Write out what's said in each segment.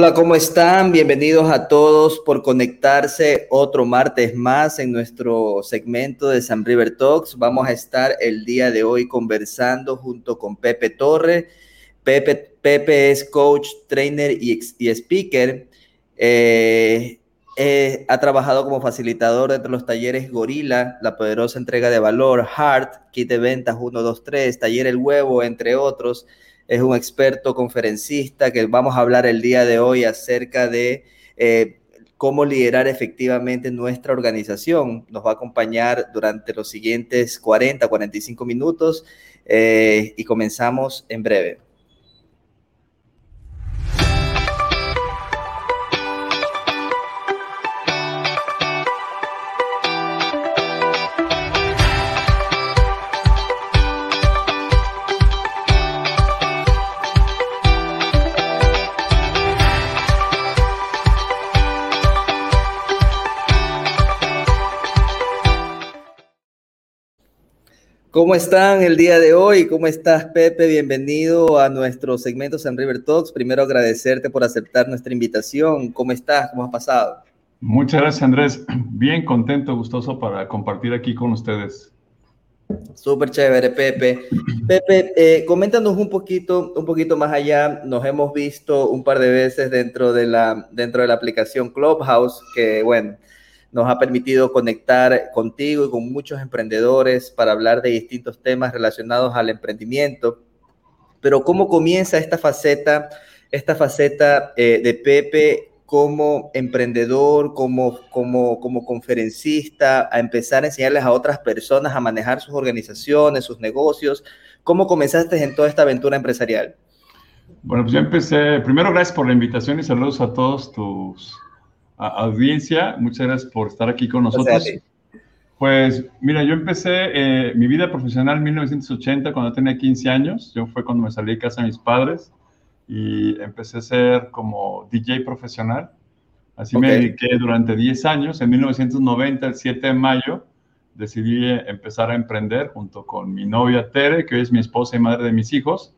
Hola, ¿cómo están? Bienvenidos a todos por conectarse otro martes más en nuestro segmento de San River Talks. Vamos a estar el día de hoy conversando junto con Pepe Torre. Pepe, es coach, trainer y, y speaker. Eh, eh, ha trabajado como facilitador de los talleres Gorila, la poderosa entrega de valor, Heart, kit de ventas 1, 2, 3, taller El Huevo, entre otros es un experto conferencista que vamos a hablar el día de hoy acerca de eh, cómo liderar efectivamente nuestra organización. Nos va a acompañar durante los siguientes 40, 45 minutos eh, y comenzamos en breve. ¿Cómo están el día de hoy? ¿Cómo estás, Pepe? Bienvenido a nuestro segmento San River Talks. Primero agradecerte por aceptar nuestra invitación. ¿Cómo estás? ¿Cómo has pasado? Muchas gracias, Andrés. Bien contento, gustoso para compartir aquí con ustedes. Súper chévere, Pepe. Pepe, eh, coméntanos un poquito, un poquito más allá. Nos hemos visto un par de veces dentro de la, dentro de la aplicación Clubhouse, que bueno, nos ha permitido conectar contigo y con muchos emprendedores para hablar de distintos temas relacionados al emprendimiento. Pero ¿cómo comienza esta faceta, esta faceta eh, de Pepe como emprendedor, como, como, como conferencista, a empezar a enseñarles a otras personas a manejar sus organizaciones, sus negocios? ¿Cómo comenzaste en toda esta aventura empresarial? Bueno, pues yo empecé, primero gracias por la invitación y saludos a todos tus audiencia, muchas gracias por estar aquí con nosotros. Pues mira, yo empecé eh, mi vida profesional en 1980 cuando tenía 15 años. Yo fue cuando me salí de casa de mis padres y empecé a ser como DJ profesional. Así me dediqué durante 10 años. En 1990, el 7 de mayo, decidí empezar a emprender junto con mi novia Tere, que hoy es mi esposa y madre de mis hijos.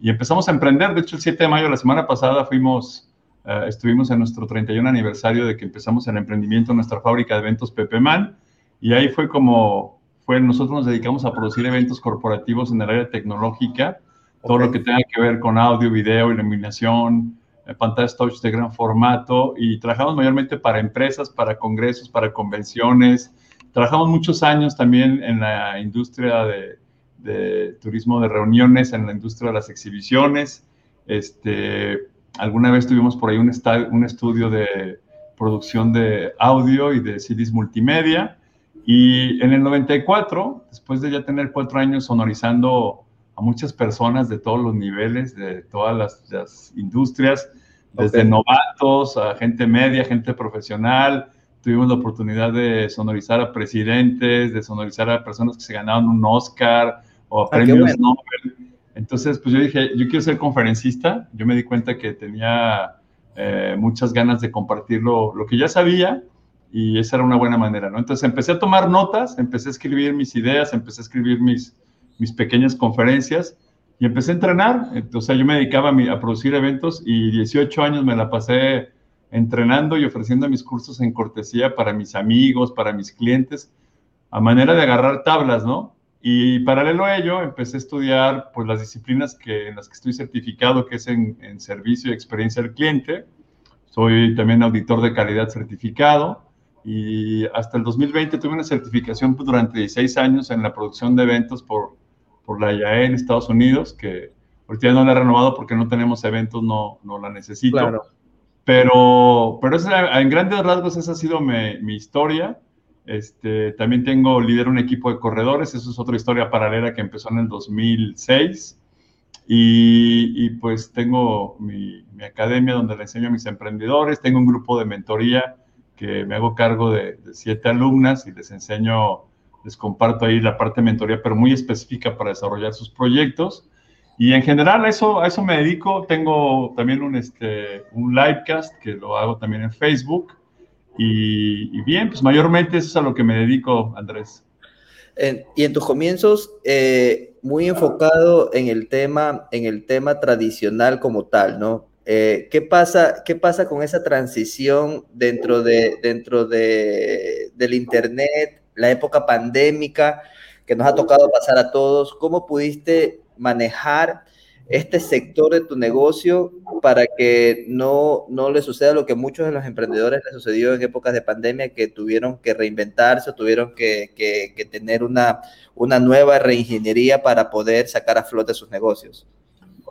Y empezamos a emprender. De hecho, el 7 de mayo, la semana pasada, fuimos eh, estuvimos en nuestro 31 aniversario de que empezamos el emprendimiento en nuestra fábrica de eventos Pepe Man y ahí fue como fue nosotros nos dedicamos a producir eventos corporativos en el área tecnológica, todo lo que tenga que ver con audio, video, iluminación, eh, pantallas touch de gran formato y trabajamos mayormente para empresas, para congresos, para convenciones. Trabajamos muchos años también en la industria de, de turismo de reuniones, en la industria de las exhibiciones. Este, Alguna vez tuvimos por ahí un, un estudio de producción de audio y de CDs multimedia. Y en el 94, después de ya tener cuatro años sonorizando a muchas personas de todos los niveles, de todas las, industrias, desde novatos a gente media, gente profesional, tuvimos la oportunidad de sonorizar a presidentes, de sonorizar a personas que se ganaban un Oscar o a ah, premios Nobel. Entonces, pues yo dije, yo quiero ser conferencista. Yo me di cuenta que tenía eh, muchas ganas de compartir lo, que ya sabía y esa era una buena manera, ¿no? Entonces empecé a tomar notas, empecé a escribir mis ideas, empecé a escribir mis, mis pequeñas conferencias y empecé a entrenar. Entonces yo me dedicaba a producir eventos y 18 años me la pasé entrenando y ofreciendo mis cursos en cortesía para mis amigos, para mis clientes, a manera de agarrar tablas, ¿no? Y paralelo a ello, empecé a estudiar pues, las disciplinas que, en las que estoy certificado, que es en, servicio y experiencia del cliente. Soy también auditor de calidad certificado y hasta el 2020 tuve una certificación pues, durante 16 años en la producción de eventos por, por la IAE en Estados Unidos, que ahorita no la he renovado porque no tenemos eventos, no, no la necesito. Claro. Pero, pero en grandes rasgos esa ha sido mi, mi historia. Este, también tengo, lidero un equipo de corredores, eso es otra historia paralela que empezó en el 2006. Y, pues tengo mi, academia donde le enseño a mis emprendedores, tengo un grupo de mentoría que me hago cargo de, siete alumnas y les enseño, les comparto ahí la parte de mentoría, pero muy específica para desarrollar sus proyectos. Y en general a eso, a eso me dedico. Tengo también un, este, un livecast que lo hago también en Facebook y, bien, pues mayormente eso es a lo que me dedico, Andrés. y en tus comienzos, eh, muy enfocado en el tema, en el tema tradicional como tal, ¿no? Eh, ¿qué, pasa, ¿Qué pasa con esa transición dentro, de, dentro de, del Internet, la época pandémica que nos ha tocado pasar a todos? ¿Cómo pudiste manejar este sector de tu negocio para que no, no le suceda lo que muchos de los emprendedores les sucedió en épocas de pandemia, que tuvieron que reinventarse, tuvieron que, que, tener una, una nueva reingeniería para poder sacar a flote sus negocios?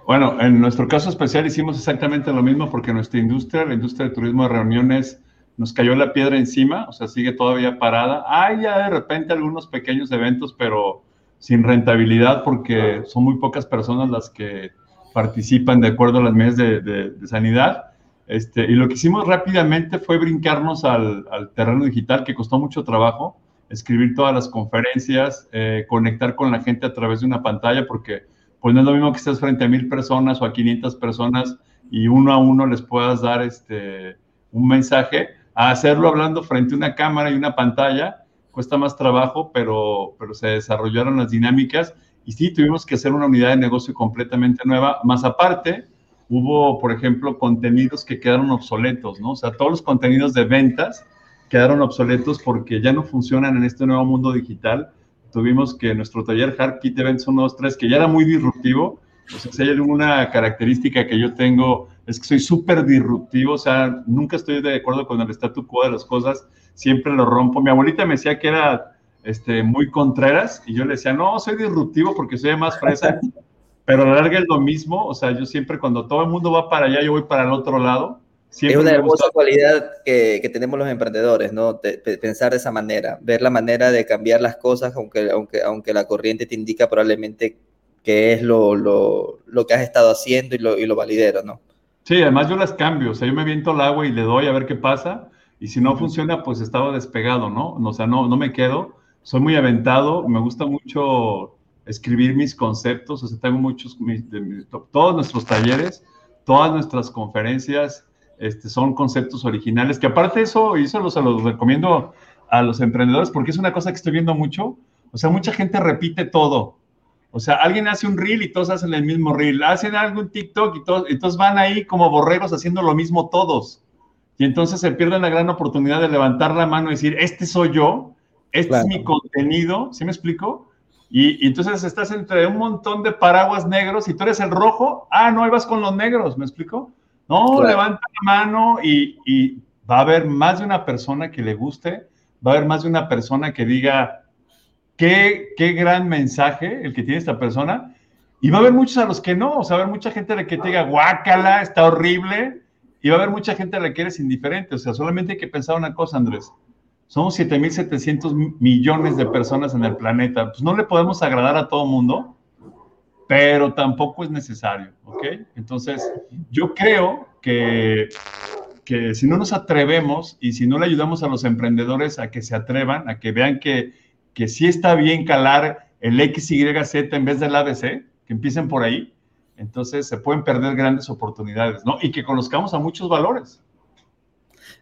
Bueno, en nuestro caso especial hicimos exactamente lo mismo porque nuestra industria, la industria de turismo de reuniones, nos cayó la piedra encima, o sea, sigue todavía parada. Hay ya de repente algunos pequeños eventos, pero sin rentabilidad porque son muy pocas personas las que participan de acuerdo a las medidas de, sanidad. Este, y lo que hicimos rápidamente fue brincarnos al, terreno digital, que costó mucho trabajo, escribir todas las conferencias, eh, conectar con la gente a través de una pantalla, porque pues no es lo mismo que estés frente a mil personas o a 500 personas y uno a uno les puedas dar este, un mensaje, a hacerlo hablando frente a una cámara y una pantalla, cuesta más trabajo, pero, pero se desarrollaron las dinámicas y sí, tuvimos que hacer una unidad de negocio completamente nueva. Más aparte, hubo, por ejemplo, contenidos que quedaron obsoletos, ¿no? O sea, todos los contenidos de ventas quedaron obsoletos porque ya no funcionan en este nuevo mundo digital. Tuvimos que nuestro taller Hard Kit Events 1, 2, 3, que ya era muy disruptivo, o sea, si hay alguna característica que yo tengo, es que soy súper disruptivo, o sea, nunca estoy de acuerdo con el statu quo de las cosas, siempre lo rompo. Mi abuelita me decía que era este, muy contreras y yo le decía, no, soy disruptivo porque soy más fresa, pero a la larga es lo mismo, o sea, yo siempre cuando todo el mundo va para allá, yo voy para el otro lado. es una hermosa cualidad que, que, tenemos los emprendedores, ¿no? pensar de esa manera, ver la manera de cambiar las cosas, aunque, aunque, aunque la corriente te indica probablemente que es lo, lo, lo que has estado haciendo y lo, y lo validero, ¿no? Sí, además yo las cambio, o sea, yo me viento el agua y le doy a ver qué pasa, y si no funciona, pues estaba despegado, ¿no? O sea, no, no me quedo. Soy muy aventado, me gusta mucho escribir mis conceptos, o sea, tengo muchos, todos nuestros talleres, todas nuestras conferencias, este, son conceptos originales, que aparte de eso, y eso se los recomiendo a los emprendedores, porque es una cosa que estoy viendo mucho, o sea, mucha gente repite todo, o sea, alguien hace un reel y todos hacen el mismo reel, hacen algo en TikTok y todos, entonces van ahí como borregos haciendo lo mismo todos. Y entonces se pierde la gran oportunidad de levantar la mano y decir, este soy yo, este es mi contenido, ¿sí me explico? Y, entonces estás entre un montón de paraguas negros y tú eres el rojo, ah, no, ahí vas con los negros, ¿me explico? No, levanta la mano y, y va a haber más de una persona que le guste, va a haber más de una persona que diga, qué, qué gran mensaje el que tiene esta persona, y va a haber muchos a los que no, o sea, va a haber mucha gente a la que te diga, guácala, está horrible, y va a haber mucha gente a la que eres indiferente. O sea, solamente hay que pensar una cosa, Andrés. Somos 7.700 millones de personas en el planeta. Pues no le podemos agradar a todo mundo, pero tampoco es necesario, ¿ok? Entonces, yo creo que, que si no nos atrevemos y si no le ayudamos a los emprendedores a que se atrevan, a que vean que, que sí está bien calar el X, Y, Z en vez del ABC, que empiecen por ahí, entonces se pueden perder grandes oportunidades, ¿no? Y que conozcamos a muchos valores.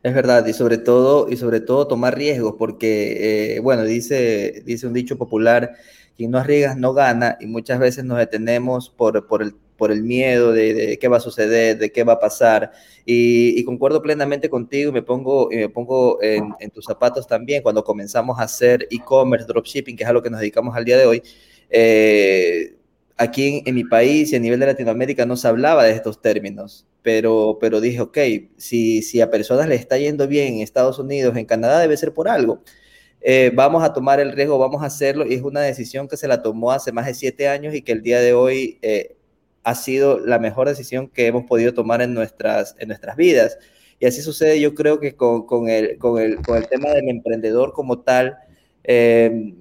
Es verdad, y sobre todo, y sobre todo tomar riesgos, porque, eh, bueno, dice, dice un dicho popular, quien no arriesga no gana, y muchas veces nos detenemos por, por, el, por el miedo de, qué va a suceder, de qué va a pasar, y, concuerdo plenamente contigo, y me pongo, y me pongo en, en, tus zapatos también, cuando comenzamos a hacer e-commerce, dropshipping, que es a lo que nos dedicamos al día de hoy, eh, aquí en, mi país y a nivel de Latinoamérica no se hablaba de estos términos, pero, pero dije, ok, si, si a personas le está yendo bien en Estados Unidos, en Canadá, debe ser por algo. Eh, vamos a tomar el riesgo, vamos a hacerlo, y es una decisión que se la tomó hace más de siete años y que el día de hoy eh, ha sido la mejor decisión que hemos podido tomar en nuestras, en nuestras vidas. Y así sucede, yo creo que con, con, el, con, el, con el tema del emprendedor como tal, eh,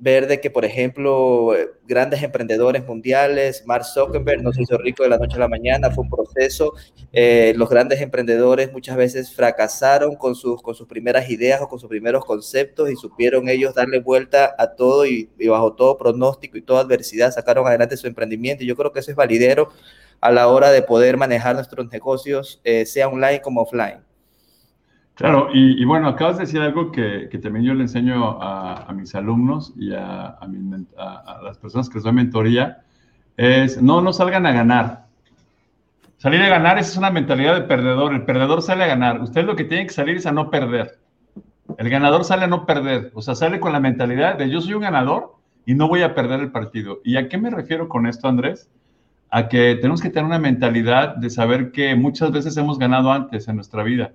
ver de que, por ejemplo, grandes emprendedores mundiales, Mark Zuckerberg no se hizo rico de la noche a la mañana, fue un proceso. Eh, los grandes emprendedores muchas veces fracasaron con sus, con sus primeras ideas o con sus primeros conceptos y supieron ellos darle vuelta a todo y, bajo todo pronóstico y toda adversidad sacaron adelante su emprendimiento. Y yo creo que eso es validero a la hora de poder manejar nuestros negocios, eh, sea online como offline. Claro, y, bueno, acabas de decir algo que, también yo le enseño a, mis alumnos y a, las personas que les doy mentoría, es no, no salgan a ganar, Salir a ganar, es una mentalidad de perdedor. El perdedor sale a ganar. Usted lo que tiene que salir es a no perder. El ganador sale a no perder. O sea, sale con la mentalidad de yo soy un ganador y no voy a perder el partido. ¿Y a qué me refiero con esto, Andrés? A que tenemos que tener una mentalidad de saber que muchas veces hemos ganado antes en nuestra vida.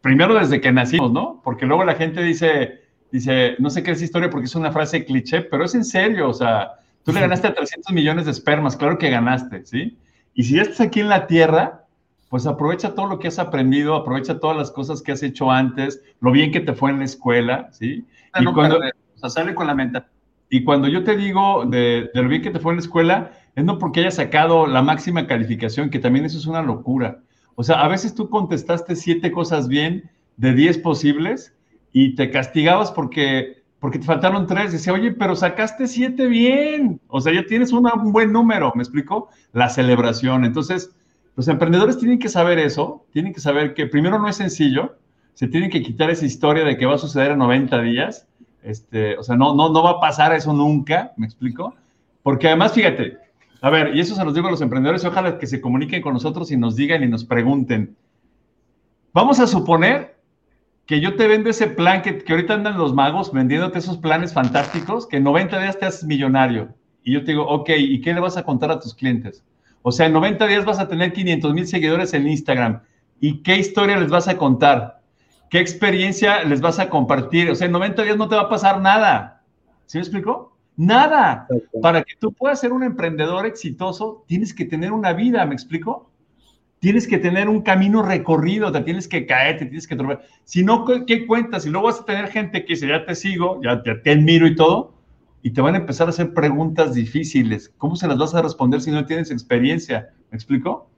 Primero desde que nacimos, ¿no? Porque luego la gente dice, dice, no sé qué es historia porque es una frase cliché, pero es en serio, o sea, tú le ganaste a 300 millones de espermas, claro que ganaste, ¿sí? Y si ya estás aquí en la Tierra, pues aprovecha todo lo que has aprendido, aprovecha todas las cosas que has hecho antes, lo bien que te fue en la escuela, ¿sí? Y cuando, o sea, sale con la mente. Y cuando yo te digo de, lo bien que te fue en la escuela, es no porque hayas sacado la máxima calificación, que también eso es una locura. O sea, a veces tú contestaste siete cosas bien de diez posibles y te castigabas porque, porque te faltaron tres. Decía, oye, pero sacaste siete bien. O sea, ya tienes un buen número, ¿me explico? La celebración. Entonces, los emprendedores tienen que saber eso, tienen que saber que primero no es sencillo, se tienen que quitar esa historia de que va a suceder en 90 días. Este, o sea, no, no, no va a pasar eso nunca, ¿me explico? Porque además, fíjate, a ver, y eso se los digo a los emprendedores, ojalá que se comuniquen con nosotros y nos digan y nos pregunten. Vamos a suponer que yo te vendo ese plan que, que ahorita andan los magos vendiéndote esos planes fantásticos, que en 90 días te haces millonario. Y yo te digo, ok, ¿y qué le vas a contar a tus clientes? O sea, en 90 días vas a tener 500 mil seguidores en Instagram. ¿Y qué historia les vas a contar? ¿Qué experiencia les vas a compartir? O sea, en 90 días no te va a pasar nada. ¿Sí me explico? Nada. Para que tú puedas ser un emprendedor exitoso, tienes que tener una vida, ¿me explico? Tienes que tener un camino recorrido, te tienes que caer, te tienes que tropear. Si no, ¿qué cuentas? Y luego vas a tener gente que dice, ya te sigo, ya te, te admiro y todo, y te van a empezar a hacer preguntas difíciles. ¿Cómo se las vas a responder si no tienes experiencia? ¿Me explico?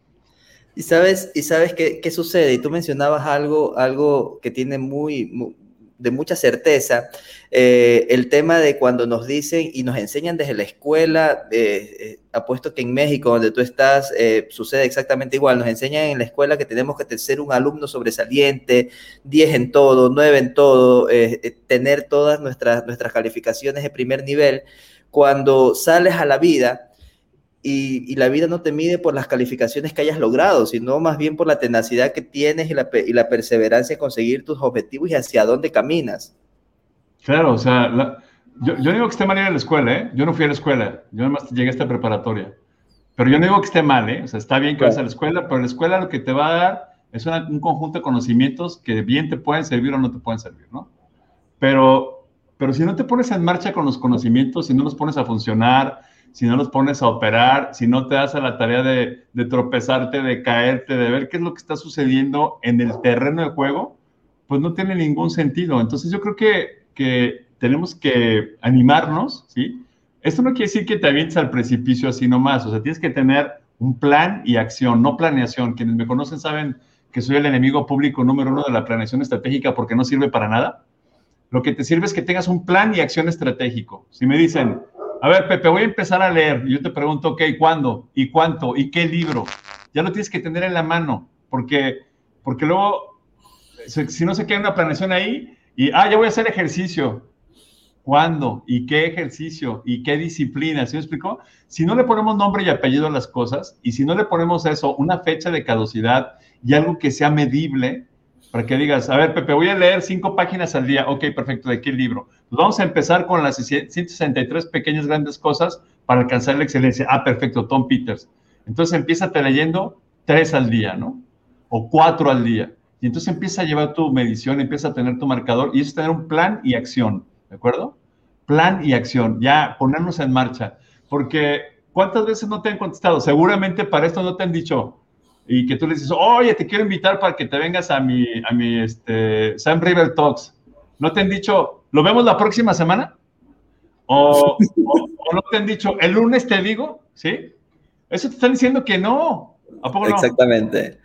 Y sabes, y sabes qué, qué sucede, y tú mencionabas algo, algo que tiene muy, de mucha certeza, eh, el tema de cuando nos dicen y nos enseñan desde la escuela, eh, eh, apuesto que en México, donde tú estás, sucede exactamente igual, nos enseñan en la escuela que tenemos que ser un alumno sobresaliente, 10 en todo, 9 en todo, tener todas nuestras, nuestras calificaciones de primer nivel. Cuando sales a la vida, y, la vida no te mide por las calificaciones que hayas logrado, sino más bien por la tenacidad que tienes y la, y la perseverancia en conseguir tus objetivos y hacia dónde caminas. Claro, o sea, yo, yo, digo que esté mal ir a la escuela, ¿eh? Yo no fui a la escuela, yo además llegué a esta preparatoria. Pero yo no digo que esté mal, ¿eh? O sea, está bien que vayas a la escuela, pero la escuela lo que te va a dar es un conjunto de conocimientos que bien te pueden servir o no te pueden servir, ¿no? Pero, pero si no te pones en marcha con los conocimientos, si no los pones a funcionar, si no los pones a operar, si no te das a la tarea de, tropezarte, de caerte, de ver qué es lo que está sucediendo en el terreno de juego, pues no tiene ningún sentido. Entonces yo creo que, que tenemos que animarnos, ¿sí? Esto no quiere decir que te avientes al precipicio así nomás, o sea, tienes que tener un plan y acción, no planeación. Quienes me conocen saben que soy el enemigo público número uno de la planeación estratégica porque no sirve para nada. Lo que te sirve es que tengas un plan y acción estratégico. Si me dicen, a ver, Pepe, voy a empezar a leer. Yo te pregunto, ok, ¿cuándo? ¿Y cuánto? ¿Y qué libro? Ya lo tienes que tener en la mano, porque, porque luego, si no se queda una planeación ahí, y, ah, ya voy a hacer ejercicio. ¿Cuándo? ¿Y qué ejercicio? ¿Y qué disciplina? ¿Sí me explico? Si no le ponemos nombre y apellido a las cosas, y si no le ponemos eso, una fecha de caducidad y algo que sea medible, para que digas, a ver, Pepe, voy a leer cinco páginas al día. Ok, perfecto, ¿de qué libro? Vamos a empezar con las 163 pequeñas grandes cosas para alcanzar la excelencia. Ah, perfecto, Tom Peters. Entonces empieza leyendo tres al día, ¿no? O cuatro al día. Y entonces empieza a llevar tu medición, empieza a tener tu marcador y es tener un plan y acción, ¿de acuerdo? Plan y acción, ya ponernos en marcha. Porque ¿cuántas veces no te han contestado? Seguramente para esto no te han dicho, y que tú le dices, oye, te quiero invitar para que te vengas a mi, a mi este, Sam River Talks. ¿No te han dicho, lo vemos la próxima semana? O, no te han dicho, el lunes te digo, ¿sí? Eso te están diciendo que no. ¿A poco no? Exactamente.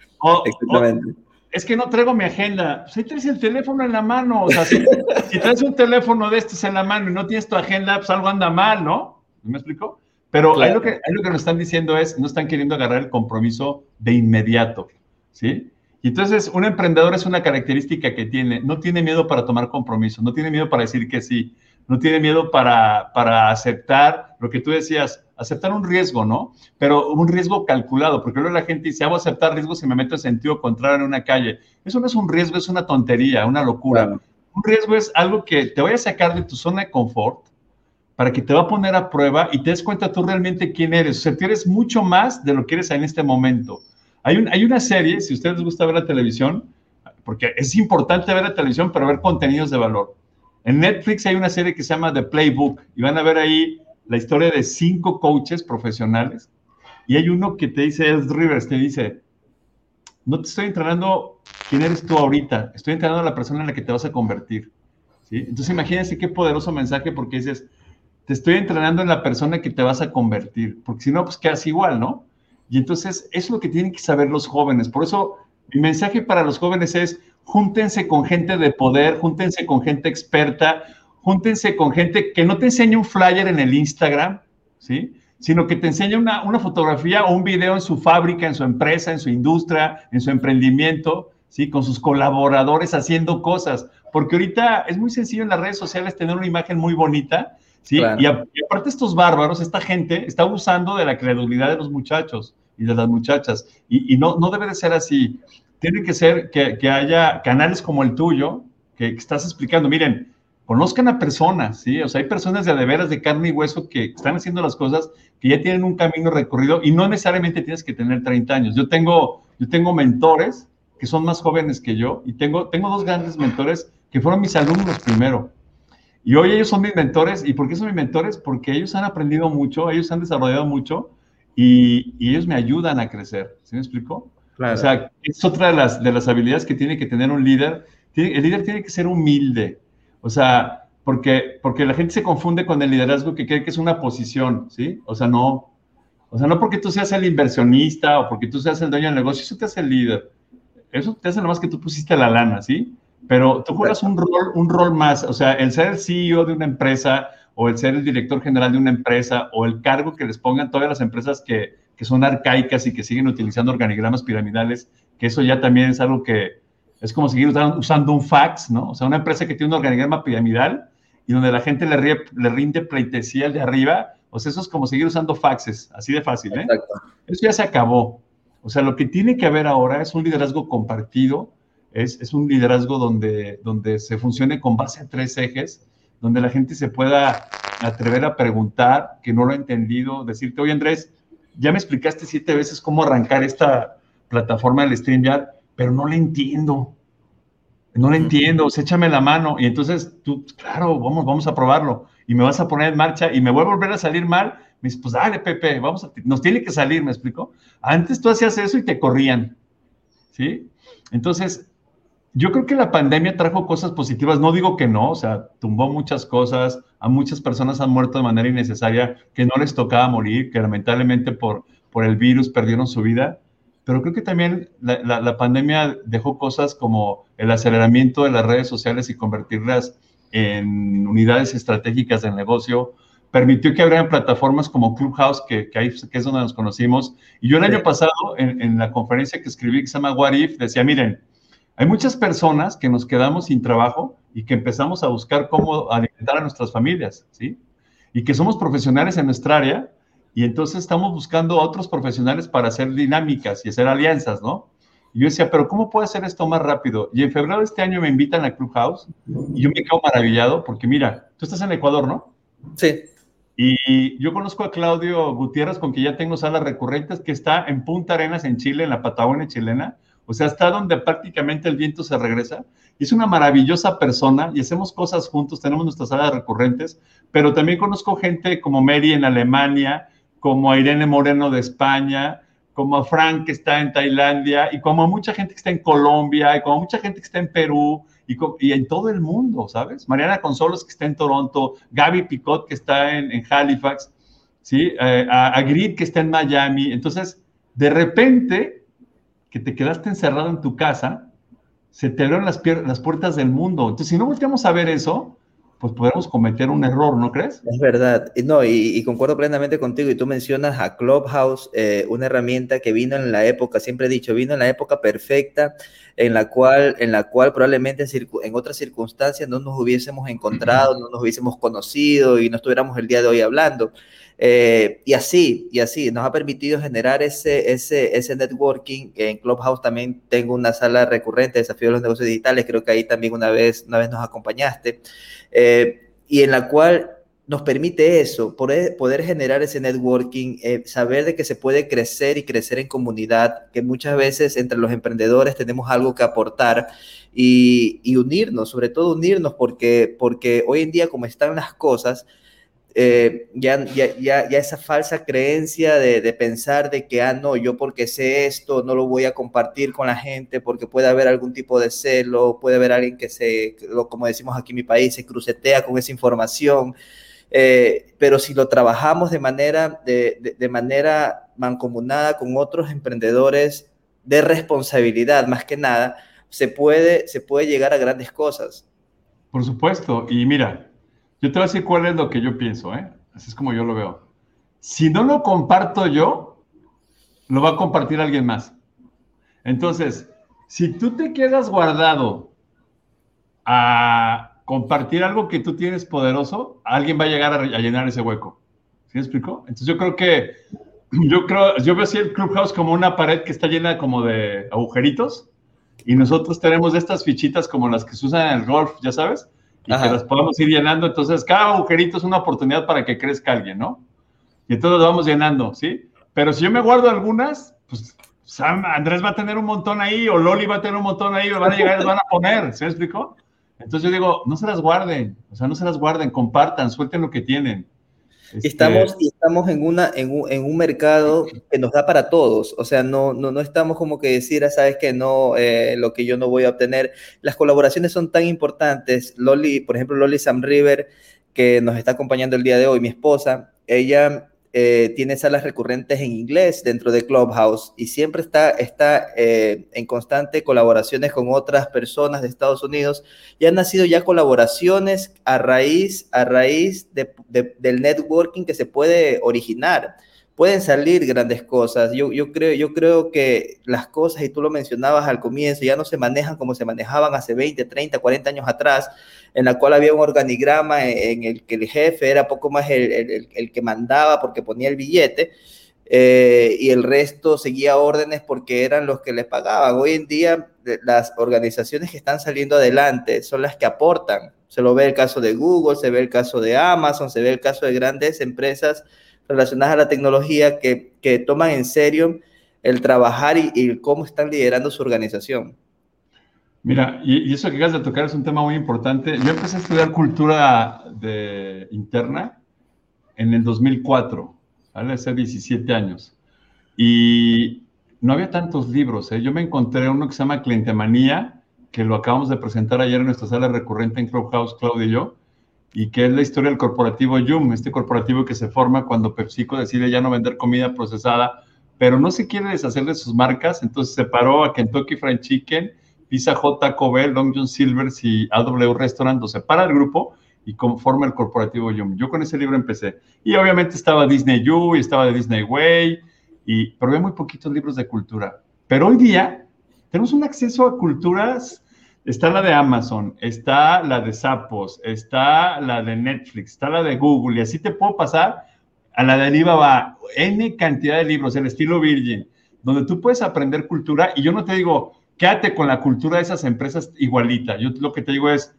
Exactamente. es que no traigo mi agenda. Pues ahí traes el teléfono en la mano. O sea, si, si, traes un teléfono de estos en la mano y no tienes tu agenda, pues algo anda mal, ¿no? ¿Me explico? Pero ahí, lo que, lo que nos están diciendo es, no están queriendo agarrar el compromiso de inmediato, ¿sí? Y entonces, un emprendedor es una característica que tiene, no tiene miedo para tomar compromiso, no tiene miedo para decir que sí, no tiene miedo para, para aceptar lo que tú decías, aceptar un riesgo, ¿no? Pero un riesgo calculado, porque luego la gente dice, hago aceptar riesgos y me meto en sentido contrario en una calle. Eso no es un riesgo, es una tontería, una locura. Un riesgo es algo que te vaya a sacar de tu zona de confort para que te va a poner a prueba y te des cuenta tú realmente quién eres. O sea, tú eres mucho más de lo que eres en este momento. Hay, un, hay una serie, si a ustedes les gusta ver la televisión, porque es importante ver la televisión, pero ver contenidos de valor. En Netflix hay una serie que se llama The Playbook y van a ver ahí la historia de cinco coaches profesionales. Y hay uno que te dice, Ed Rivers, te dice, no te estoy entrenando quién eres tú ahorita, estoy entrenando a la persona en la que te vas a convertir. ¿sí? Entonces imagínense qué poderoso mensaje porque dices, te estoy entrenando en la persona que te vas a convertir, porque si no, pues quedas igual, ¿no? Y entonces es lo que tienen que saber los jóvenes. Por eso mi mensaje para los jóvenes es, júntense con gente de poder, júntense con gente experta, júntense con gente que no te enseñe un flyer en el Instagram, ¿sí? Sino que te enseñe una, una fotografía o un video en su fábrica, en su empresa, en su industria, en su emprendimiento, ¿sí? Con sus colaboradores haciendo cosas. Porque ahorita es muy sencillo en las redes sociales tener una imagen muy bonita, ¿sí? Y, aparte estos bárbaros, esta gente está abusando de la credulidad de los muchachos y de las muchachas. Y, no, no debe de ser así. Tiene que ser que, que haya canales como el tuyo, que, estás explicando, miren, conozcan a personas, ¿sí? O sea, hay personas de, de veras de carne y hueso que están haciendo las cosas, que ya tienen un camino recorrido y no necesariamente tienes que tener 30 años. Yo tengo, yo tengo mentores que son más jóvenes que yo y tengo, tengo dos grandes mentores que fueron mis alumnos primero. Y hoy ellos son mis mentores. ¿Y por qué son mis mentores? Porque ellos han aprendido mucho, ellos han desarrollado mucho y, ellos me ayudan a crecer. ¿Sí me explico? O sea, es otra de las, de las habilidades que tiene que tener un líder. el líder tiene que ser humilde. O sea, porque, porque la gente se confunde con el liderazgo que cree que es una posición, ¿sí? O sea, no. O sea, no porque tú seas el inversionista o porque tú seas el dueño del negocio, eso te hace el líder. Eso te hace nomás que tú pusiste la lana, ¿sí? Pero tú juegas un rol, un rol más, o sea, el ser el CEO de una empresa o el ser el director general de una empresa o el cargo que les pongan todas las empresas que, que son arcaicas y que siguen utilizando organigramas piramidales, que eso ya también es algo que es como seguir usando un fax, ¿no? O sea, una empresa que tiene un organigrama piramidal y donde la gente le, le rinde pleitesía al de arriba, o sea, eso es como seguir usando faxes, así de fácil, ¿eh? Exacto. Eso ya se acabó. O sea, lo que tiene que haber ahora es un liderazgo compartido, es, un liderazgo donde, donde se funcione con base a tres ejes, donde la gente se pueda atrever a preguntar, que no lo ha entendido, decirte, oye Andrés, ya me explicaste siete veces cómo arrancar esta plataforma del StreamYard, pero no la entiendo. No la entiendo, échame la mano. Y entonces tú, claro, vamos, vamos a probarlo. Y me vas a poner en marcha y me voy a volver a salir mal. Me dices, pues dale, Pepe, vamos a, nos tiene que salir, ¿me explico? Antes tú hacías eso y te corrían. ¿Sí? Entonces, yo creo que la pandemia trajo cosas positivas, no digo que no, o sea, tumbó muchas cosas, a muchas personas han muerto de manera innecesaria, que no les tocaba morir, que lamentablemente por, por el virus perdieron su vida, pero creo que también la, la, pandemia dejó cosas como el aceleramiento de las redes sociales y convertirlas en unidades estratégicas del negocio, permitió que abrieran plataformas como Clubhouse, que, que, que es donde nos conocimos, y yo el año pasado, en, en la conferencia que escribí, que se llama What If, decía, miren, hay muchas personas que nos quedamos sin trabajo y que empezamos a buscar cómo alimentar a nuestras familias, ¿sí? Y que somos profesionales en nuestra área y entonces estamos buscando a otros profesionales para hacer dinámicas y hacer alianzas, ¿no? Y yo decía, pero ¿cómo puedo hacer esto más rápido? Y en febrero de este año me invitan a Clubhouse y yo me quedo maravillado porque mira, tú estás en Ecuador, ¿no? Sí. Y yo conozco a Claudio Gutiérrez, con quien ya tengo salas recurrentes, que está en Punta Arenas, en Chile, en la Patagonia chilena, o sea, está donde prácticamente el viento se regresa. Es una maravillosa persona y hacemos cosas juntos, tenemos nuestras áreas recurrentes, pero también conozco gente como Mary en Alemania, como a Irene Moreno de España, como a Frank que está en Tailandia, y como a mucha gente que está en Colombia, y como a mucha gente que está en Perú, y, en todo el mundo, ¿sabes? Mariana Consolos que está en Toronto, Gaby Picot que está en, Halifax, ¿sí? Eh, a Grid que está en Miami. Entonces, de repente, que te quedaste encerrado en tu casa, se te abrieron las, las puertas del mundo. Entonces, si no volteamos a ver eso, pues podemos cometer un error, ¿no crees? Es verdad, no, y, concuerdo plenamente contigo, y tú mencionas a Clubhouse, eh, una herramienta que vino en la época, siempre he dicho, vino en la época perfecta, en la cual, en la cual probablemente en, en otras circunstancias no nos hubiésemos encontrado, no nos hubiésemos conocido y no estuviéramos el día de hoy hablando. Eh, y así, y así, nos ha permitido generar ese, ese, ese networking. En Clubhouse también tengo una sala recurrente, Desafío de los Negocios Digitales, creo que ahí también una vez, una vez nos acompañaste, eh, y en la cual nos permite eso, poder, poder generar ese networking, eh, saber de que se puede crecer y crecer en comunidad, que muchas veces entre los emprendedores tenemos algo que aportar y, y unirnos, sobre todo unirnos, porque, porque hoy en día como están las cosas, eh, ya, ya, ya, esa falsa creencia de, de, pensar de que, ah, no, yo porque sé esto, no lo voy a compartir con la gente porque puede haber algún tipo de celo, puede haber alguien que se, como decimos aquí en mi país, se crucetea con esa información. Eh, pero si lo trabajamos de manera, de, de, manera mancomunada con otros emprendedores de responsabilidad, más que nada, se puede, se puede llegar a grandes cosas. Por supuesto, y mira, yo te voy a decir cuál es lo que yo pienso, ¿eh? Así es como yo lo veo. Si no lo comparto yo, lo va a compartir alguien más. Entonces, si tú te quedas guardado a compartir algo que tú tienes poderoso, alguien va a llegar a, llenar ese hueco. ¿Sí me explico? Entonces yo creo que, yo creo, yo veo así el Clubhouse como una pared que está llena como de agujeritos y nosotros tenemos estas fichitas como las que se usan en el golf, ya sabes, y que las podemos ir llenando. Entonces, cada agujerito es una oportunidad para que crezca alguien, ¿no? Y entonces lo vamos llenando, ¿sí? Pero si yo me guardo algunas, pues Sam, Andrés va a tener un montón ahí, o Loli va a tener un montón ahí, o van a llegar y les van a poner, ¿se me explicó? Entonces yo digo, no se las guarden, o sea, no se las guarden, compartan, suelten lo que tienen. Este, estamos, estamos en, una, en, un, en un mercado que nos da para todos, o sea, no, no, no estamos como que decir, ah, sabes que no, eh, lo que yo no voy a obtener. Las colaboraciones son tan importantes. Loli, por ejemplo, Loli Sam River, que nos está acompañando el día de hoy, mi esposa, ella eh, tiene salas recurrentes en inglés dentro de Clubhouse y siempre está, está eh, en constante colaboraciones con otras personas de Estados Unidos y han nacido ya colaboraciones a raíz, a raíz del networking que se puede originar pueden salir grandes cosas. Yo, yo, creo, yo creo que las cosas, y tú lo mencionabas al comienzo, ya no se manejan como se manejaban hace 20, 30, 40 años atrás, en la cual había un organigrama en el que el jefe era poco más el, el, que mandaba porque ponía el billete. Eh, y el resto seguía órdenes porque eran los que les pagaban. Hoy en día las organizaciones que están saliendo adelante son las que aportan. Se lo ve el caso de Google, se ve el caso de Amazon, se ve el caso de grandes empresas relacionadas a la tecnología que, que toman en serio el trabajar y, cómo están liderando su organización. Mira, y, eso que acabas de tocar es un tema muy importante. Yo empecé a estudiar cultura de, interna en el 2004, ¿vale? Hace 17 años. Y no había tantos libros. ¿eh? Yo me encontré uno que se llama Clientemanía, que lo acabamos de presentar ayer en nuestra sala recurrente en Clubhouse, Claudio y yo y que es la historia del corporativo Yum, este corporativo que se forma cuando PepsiCo decide ya no vender comida procesada, pero no se quiere deshacer de sus marcas, entonces separó a Kentucky Fried Chicken, Pizza Hut, Taco Bell, Long John Silver's y AW Restaurant, lo separa el grupo y conforma el corporativo Yum. Yo con ese libro empecé. Y obviamente estaba Disney You y estaba de Disney Way, y, pero había muy poquitos libros de cultura. Pero hoy día tenemos un acceso a culturas Está la de Amazon, está la de Zappos, está la de Netflix, está la de Google, y así te puedo pasar a la de Alibaba, N cantidad de libros, el estilo Virgin, donde tú puedes aprender cultura, y yo no te digo, quédate con la cultura de esas empresas igualita, yo lo que te digo es,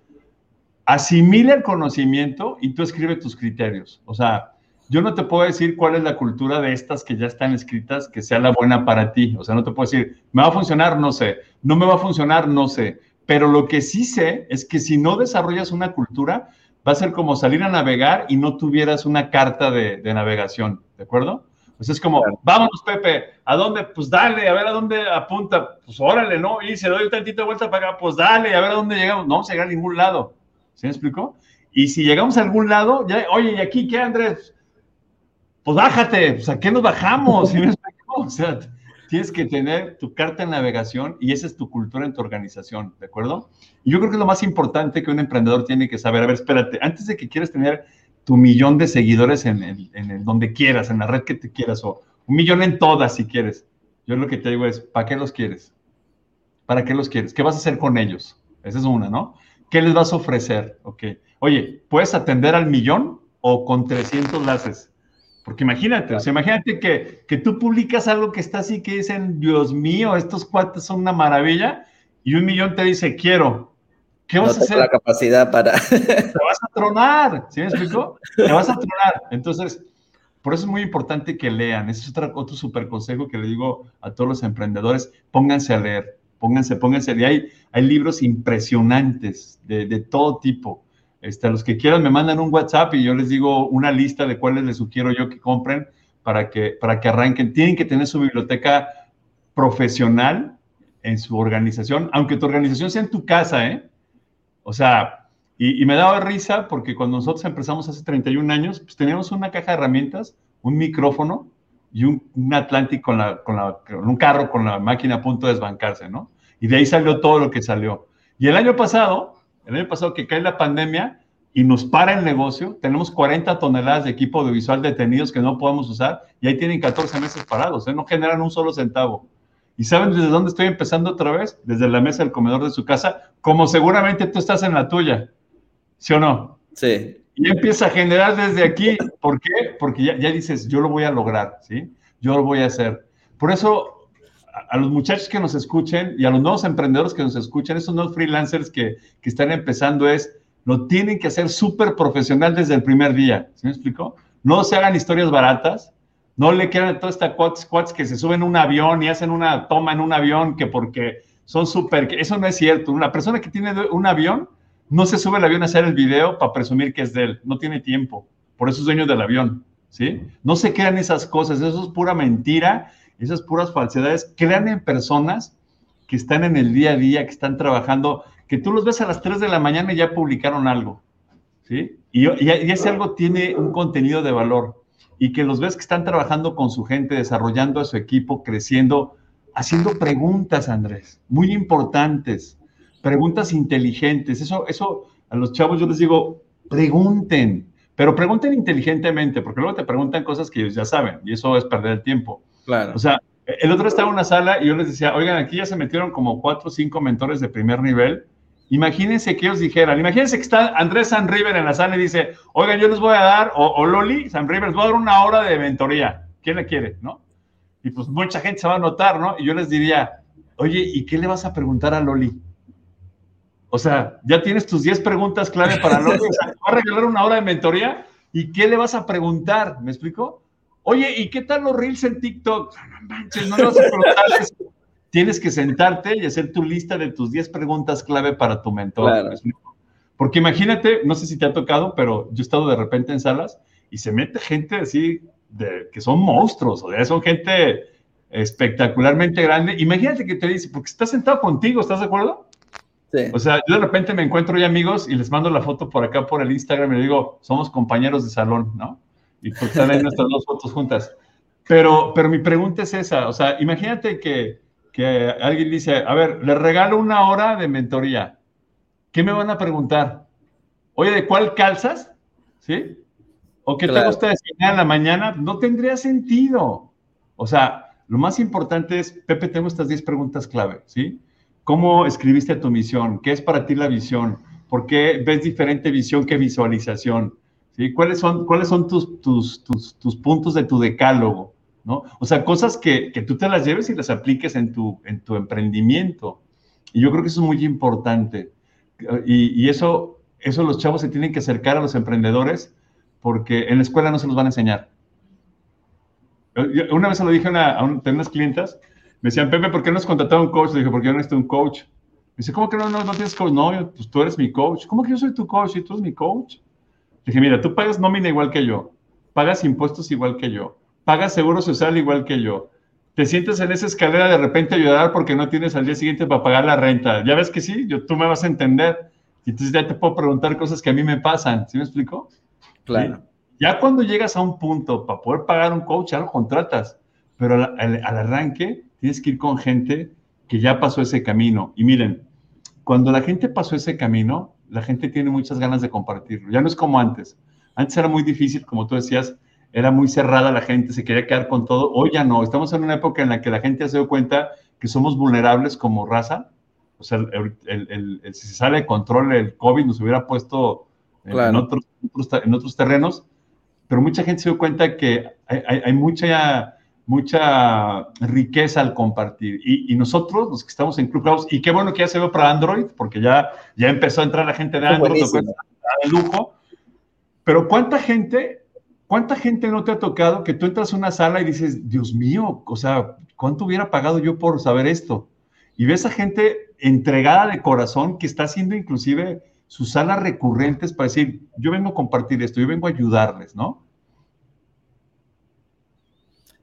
asimila el conocimiento y tú escribe tus criterios. O sea, yo no te puedo decir cuál es la cultura de estas que ya están escritas que sea la buena para ti. O sea, no te puedo decir, me va a funcionar, no sé, no me va a funcionar, no sé. Pero lo que sí sé es que si no desarrollas una cultura, va a ser como salir a navegar y no tuvieras una carta de, navegación, ¿de acuerdo? Pues es como, vámonos, Pepe, ¿a dónde? Pues dale, a ver a dónde apunta. Pues órale, ¿no? Y se doy un tantito de vuelta para acá, pues dale, a ver a dónde llegamos. No vamos a llegar a ningún lado. ¿Se me explicó? Y si llegamos a algún lado, ya, oye, ¿y aquí qué, Andrés? Pues bájate, pues a qué nos bajamos, ¿sí me explicó? O sea, tienes que tener tu carta de navegación y esa es tu cultura en tu organización, ¿de acuerdo? Y yo creo que es lo más importante que un emprendedor tiene que saber. A ver, espérate, antes de que quieras tener tu millón de seguidores en el, en el donde quieras, en la red que te quieras, o un millón en todas si quieres, yo lo que te digo es, ¿para qué los quieres? ¿Para qué los quieres? ¿Qué vas a hacer con ellos? Esa es una, ¿no? ¿Qué les vas a ofrecer? Oye, ¿puedes atender al millón o con 300 laces? Porque imagínate, o sea, imagínate que, que tú publicas algo que está así, que dicen, Dios mío, estos cuates son una maravilla, y un millón te dice, quiero. ¿Qué vas a hacer? la capacidad para... Te vas a tronar, ¿sí me explico? Te vas a tronar. Entonces, por eso es muy importante que lean. Ese es otro, otro super consejo que le digo a todos los emprendedores. Pónganse a leer, pónganse, pónganse. Y hay, hay libros impresionantes de, de todo tipo. Este, a los que quieran me mandan un WhatsApp y yo les digo una lista de cuáles les sugiero yo que compren para que, para que arranquen. Tienen que tener su biblioteca profesional en su organización, aunque tu organización sea en tu casa, ¿eh? O sea, y, me daba risa porque cuando nosotros empezamos hace 31 años, pues teníamos una caja de herramientas, un micrófono y un, un Atlantic con, la, con, la, con un carro con la máquina a punto de desbancarse, ¿no? Y de ahí salió todo lo que salió. Y el año pasado, el año pasado que cae la pandemia y nos para el negocio, tenemos 40 toneladas de equipo audiovisual detenidos que no podemos usar y ahí tienen 14 meses parados, ¿eh? no generan un solo centavo. ¿Y saben desde dónde estoy empezando otra vez? Desde la mesa del comedor de su casa, como seguramente tú estás en la tuya. ¿Sí o no? Sí. Y empieza a generar desde aquí. ¿Por qué? Porque ya, dices, yo lo voy a lograr, ¿sí? Yo lo voy a hacer. Por eso, a, los muchachos que nos escuchen y a los nuevos emprendedores que nos escuchan, esos nuevos freelancers que, que están empezando es, lo tienen que hacer súper profesional desde el primer día. ¿Sí me explico? No se hagan historias baratas, no le quedan toda esta quads que se suben un avión y hacen una toma en un avión que porque son súper, eso no es cierto. Una persona que tiene un avión no se sube al avión a hacer el video para presumir que es de él, no tiene tiempo. Por eso es dueño del avión, ¿sí? No se crean esas cosas, eso es pura mentira, esas puras falsedades. Crean en personas que están en el día a día, que están trabajando, que tú los ves a las 3 de la mañana y ya publicaron algo, ¿sí? Y, y ese algo tiene un contenido de valor y que los ves que están trabajando con su gente, desarrollando a su equipo, creciendo, haciendo preguntas, Andrés, muy importantes, preguntas inteligentes. Eso, eso a los chavos yo les digo, pregunten, pero pregunten inteligentemente, porque luego te preguntan cosas que ellos ya saben y eso es perder el tiempo. Claro. O sea, el otro estaba en una sala y yo les decía, oigan, aquí ya se metieron como cuatro o cinco mentores de primer nivel Imagínense que ellos dijeran, imagínense que está Andrés San River en la sala y dice, oigan, yo les voy a dar, o, Loli San River, les voy a dar una hora de mentoría. ¿Quién la quiere? ¿No? Y pues mucha gente se va a notar, ¿no? Y yo les diría, oye, ¿y qué le vas a preguntar a Loli? O sea, ya tienes tus 10 preguntas clave para Loli, o sea, va a regalar una hora de mentoría, ¿y qué le vas a preguntar? ¿Me explico? Oye, ¿y qué tal los reels en TikTok? No manches, no le vas eso tienes que sentarte y hacer tu lista de tus 10 preguntas clave para tu mentor. Porque imagínate, no sé si te ha tocado, pero yo he estado de repente en salas y se mete gente así, de, que son monstruos, o sea, son gente espectacularmente grande. Imagínate que te dice, porque está sentado contigo, ¿estás de acuerdo? Sí. O sea, yo de repente me encuentro ya amigos y les mando la foto por acá por el Instagram y le digo, somos compañeros de salón, ¿no? Y pues están ahí nuestras dos fotos juntas. Pero, pero mi pregunta es esa, o sea, imagínate que que alguien dice, a ver, le regalo una hora de mentoría. ¿Qué me van a preguntar? Oye, ¿de cuál calzas? ¿Sí? ¿O qué te gusta enseñar en la mañana? No tendría sentido. O sea, lo más importante es, Pepe, tengo estas 10 preguntas clave, ¿sí? ¿Cómo escribiste tu misión? ¿Qué es para ti la visión? ¿Por qué ves diferente visión que visualización? ¿Sí? ¿Cuáles son, cuáles son tus, tus, tus, tus puntos de tu decálogo? ¿No? O sea, cosas que, que, tú te las lleves y las apliques en tu, en tu emprendimiento. Y yo creo que eso es muy importante. Y, y, eso, eso los chavos se tienen que acercar a los emprendedores porque en la escuela no se los van a enseñar. una vez se lo dije a, una, a, unas clientas, me decían, Pepe, ¿por qué no has contratado un coach? Le dije, porque yo no necesito un coach. Me dice, ¿cómo que no, no, no tienes coach? No, pues tú eres mi coach. ¿Cómo que yo soy tu coach y tú eres mi coach? Le dije, mira, tú pagas nómina igual que yo, pagas impuestos igual que yo, pagas seguro social igual que yo. Te sientes en esa escalera de repente a llorar porque no tienes al día siguiente para pagar la renta. Ya ves que sí, yo, tú me vas a entender. Y entonces ya te puedo preguntar cosas que a mí me pasan. ¿Sí me explico? Claro. Ya cuando llegas a un punto para poder pagar un coach, ya lo contratas. Pero al, al arranque tienes que ir con gente que ya pasó ese camino. Y miren, cuando la gente pasó ese camino, la gente tiene muchas ganas de compartirlo. Ya no es como antes. Antes era muy difícil, como tú decías, era muy cerrada la gente, se quería quedar con todo. Hoy ya no, estamos en una época en la que la gente se dio cuenta que somos vulnerables como raza. O sea, el, si se sale de control el COVID nos hubiera puesto en, otros, en otros terrenos. pero mucha gente se dio cuenta que hay, mucha, mucha riqueza al compartir. Y, nosotros, los que estamos en Clubhouse, y qué bueno que ya se ve para Android, porque ya, ya empezó a entrar la gente de Android, de lujo. Pero ¿cuánta gente, cuánta gente no te ha tocado que tú entras a una sala y dices, Dios mío, o sea, ¿cuánto hubiera pagado yo por saber esto? Y ves a gente entregada de corazón que está haciendo inclusive sus salas recurrentes para decir, yo vengo a compartir esto, yo vengo a ayudarles, ¿no?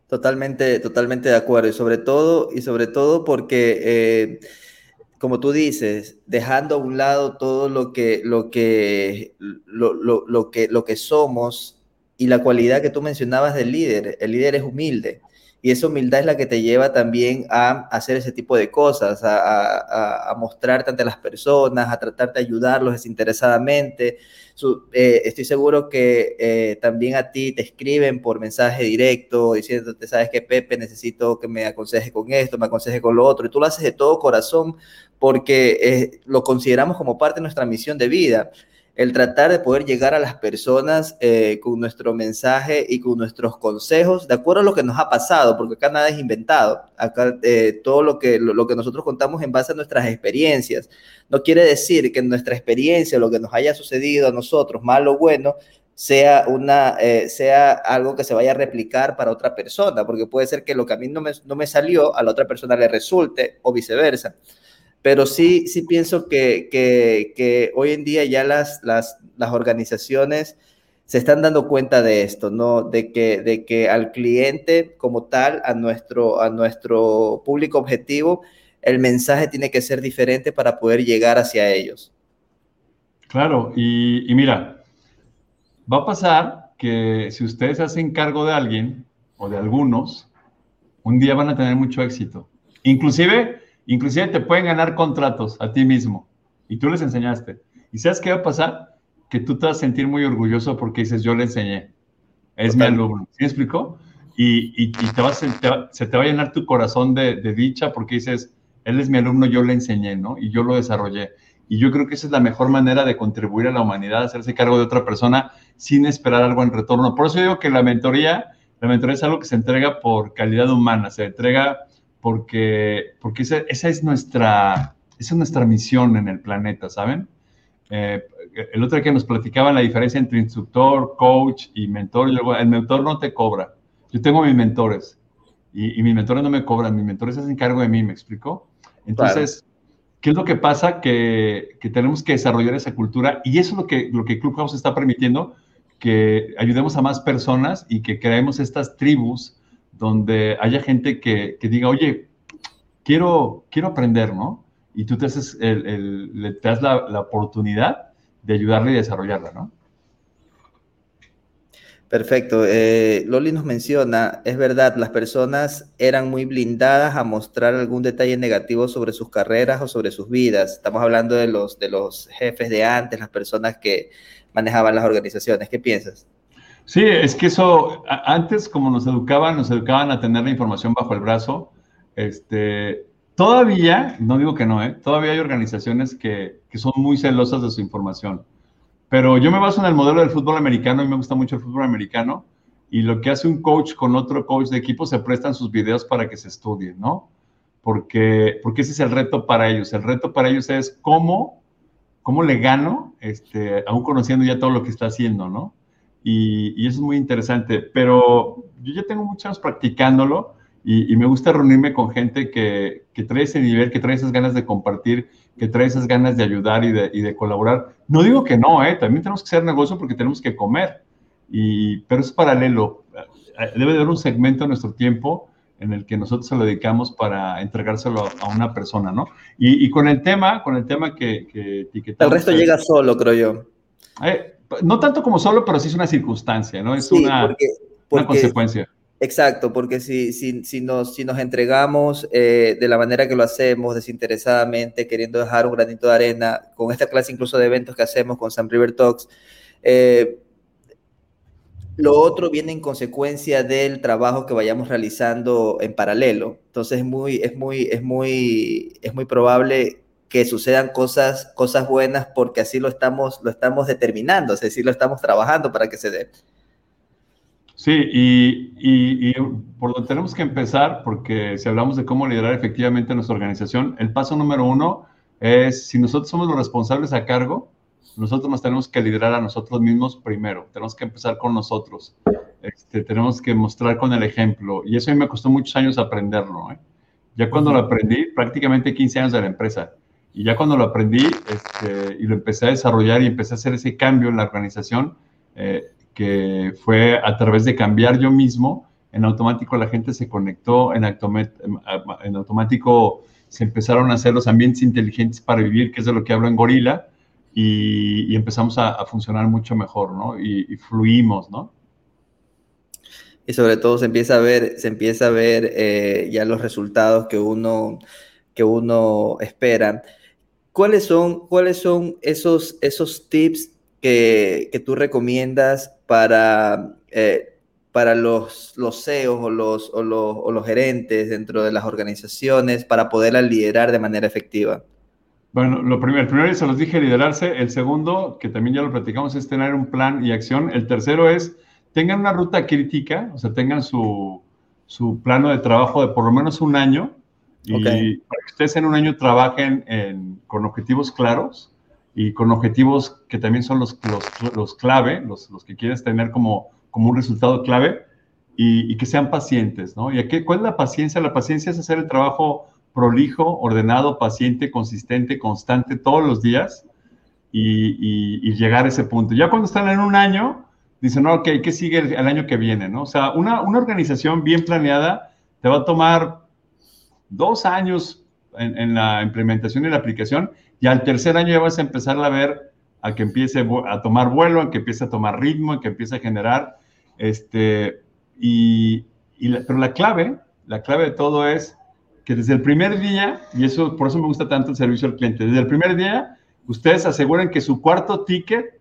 Totalmente, totalmente de acuerdo. Y sobre todo, y sobre todo porque, eh, como tú dices, dejando a un lado todo lo que, lo que, lo, que, lo que somos y la cualidad que tú mencionabas del líder. El líder es humilde. Y esa humildad es la que te lleva también a hacer ese tipo de cosas, a, mostrarte ante las personas, a tratar de ayudarlos desinteresadamente. Eh, estoy seguro que eh, también a ti te escriben por mensaje directo diciéndote, sabes que Pepe, necesito que me aconseje con esto, me aconseje con lo otro. Y tú lo haces de todo corazón porque eh, lo consideramos como parte de nuestra misión de vida el tratar de poder llegar a las personas eh, con nuestro mensaje y con nuestros consejos, de acuerdo a lo que nos ha pasado, porque acá nada es inventado, acá eh, todo lo que, lo, que nosotros contamos en base a nuestras experiencias. No quiere decir que nuestra experiencia, lo que nos haya sucedido a nosotros, malo o bueno, sea, una, eh, sea algo que se vaya a replicar para otra persona, porque puede ser que lo que a mí no me, no me salió, a la otra persona le resulte o viceversa pero sí, sí pienso que, que, hoy en día ya las, las, las, organizaciones se están dando cuenta de esto, ¿no? De que, de que al cliente como tal, a nuestro, a nuestro público objetivo, el mensaje tiene que ser diferente para poder llegar hacia ellos. Claro, y, y mira, va a pasar que si ustedes hacen cargo de alguien o de algunos, un día van a tener mucho éxito. Inclusive Inclusive te pueden ganar contratos a ti mismo y tú les enseñaste. ¿Y sabes qué va a pasar? Que tú te vas a sentir muy orgulloso porque dices, yo le enseñé. Es mi alumno. ¿Sí me explicó? Y, y, te vas, se te va a llenar tu corazón de, de, dicha porque dices, él es mi alumno, yo le enseñé, ¿no? Y yo lo desarrollé. Y yo creo que esa es la mejor manera de contribuir a la humanidad, hacerse cargo de otra persona sin esperar algo en retorno. Por eso digo que la mentoría, la mentoría es algo que se entrega por calidad humana, se entrega porque, porque esa, es nuestra, esa es nuestra misión en el planeta, ¿saben? Eh, el otro que nos platicaban la diferencia entre instructor, coach y mentor, yo, el mentor no te cobra. Yo tengo mis mentores y, mis mentores no me cobran, mis mentores hacen cargo de mí, ¿me explico? Entonces, ¿qué es lo que pasa? Que, que, tenemos que desarrollar esa cultura y eso es lo que, lo que Clubhouse está permitiendo, que ayudemos a más personas y que creemos estas tribus donde haya gente que, diga, oye, quiero, quiero aprender, ¿no? Y tú te, haces el, te das la, oportunidad de ayudarle y desarrollarla, ¿no? Perfecto. Eh, Loli nos menciona, es verdad, las personas eran muy blindadas a mostrar algún detalle negativo sobre sus carreras o sobre sus vidas. Estamos hablando de los, de los jefes de antes, las personas que manejaban las organizaciones. ¿Qué piensas? Sí, es que eso, antes como nos educaban, nos educaban a tener la información bajo el brazo. Este, todavía, no digo que no, ¿eh? todavía hay organizaciones que, que, son muy celosas de su información. Pero yo me baso en el modelo del fútbol americano y me gusta mucho el fútbol americano. Y lo que hace un coach con otro coach de equipo se prestan sus videos para que se estudien, ¿no? Porque, porque ese es el reto para ellos. El reto para ellos es cómo, cómo le gano, este, aún conociendo ya todo lo que está haciendo, ¿no? Y, eso es muy interesante, pero yo ya tengo muchos años practicándolo y, me gusta reunirme con gente que, que, trae ese nivel, que trae esas ganas de compartir, que trae esas ganas de ayudar y de, y de colaborar. No digo que no, ¿eh? también tenemos que hacer negocio porque tenemos que comer, y, pero es paralelo. Debe de haber un segmento en nuestro tiempo en el que nosotros se lo dedicamos para entregárselo a una persona, ¿no? Y, y con el tema, con el tema que, que etiquetamos. El resto llega solo, creo yo. Eh, no tanto como solo, pero sí es una circunstancia, ¿no? Es una, consecuencia. Exacto, porque si, si, si, nos, si nos entregamos eh, de la manera que lo hacemos, desinteresadamente, queriendo dejar un granito de arena, con esta clase incluso de eventos que hacemos con Sam River Talks, eh, lo otro viene en consecuencia del trabajo que vayamos realizando en paralelo. Entonces es muy, es muy, es muy, es muy probable que sucedan cosas, cosas buenas porque así lo estamos, lo estamos determinando, es decir, lo estamos trabajando para que se dé. Sí, y, y, por donde tenemos que empezar, porque si hablamos de cómo liderar efectivamente nuestra organización, el paso número uno es, si nosotros somos los responsables a cargo, nosotros nos tenemos que liderar a nosotros mismos primero, tenemos que empezar con nosotros, este, tenemos que mostrar con el ejemplo, y eso a mí me costó muchos años aprenderlo. ¿eh? Ya cuando lo aprendí, prácticamente 15 años de la empresa, y ya cuando lo aprendí este, y lo empecé a desarrollar y empecé a hacer ese cambio en la organización, eh, que fue a través de cambiar yo mismo, en automático la gente se conectó, en, en automático se empezaron a hacer los ambientes inteligentes para vivir, que es de lo que hablo en Gorila, y, empezamos a, funcionar mucho mejor, ¿no? Y, fluimos, ¿no? Y sobre todo se empieza a ver, se empieza a ver eh, ya los resultados que uno, que uno espera. ¿Cuáles son, cuáles son esos, esos tips que, que tú recomiendas para, eh, para los, los CEOs o los, o, los, o los gerentes dentro de las organizaciones para poderlas liderar de manera efectiva? Bueno, lo primero, el primero se los dije liderarse. El segundo, que también ya lo platicamos, es tener un plan y acción. El tercero es tengan una ruta crítica, o sea, tengan su, su plano de trabajo de por lo menos un año. Y para que ustedes en un año trabajen en, con objetivos claros y con objetivos que también son los, los, los clave, los, los, que quieres tener como, como un resultado clave y, y, que sean pacientes, ¿no? ¿Y aquí, cuál es la paciencia? La paciencia es hacer el trabajo prolijo, ordenado, paciente, consistente, constante todos los días y, y, llegar a ese punto. Ya cuando están en un año, dicen, no, ok, ¿qué sigue el, el, año que viene? ¿no? O sea, una, una organización bien planeada te va a tomar dos años en, la implementación y la aplicación y al tercer año ya vas a empezar a ver a que empiece a tomar vuelo, a que empiece a tomar ritmo, a que empiece a generar, este, y, y pero la clave, la clave de todo es que desde el primer día, y eso por eso me gusta tanto el servicio al cliente, desde el primer día, ustedes aseguren que su cuarto ticket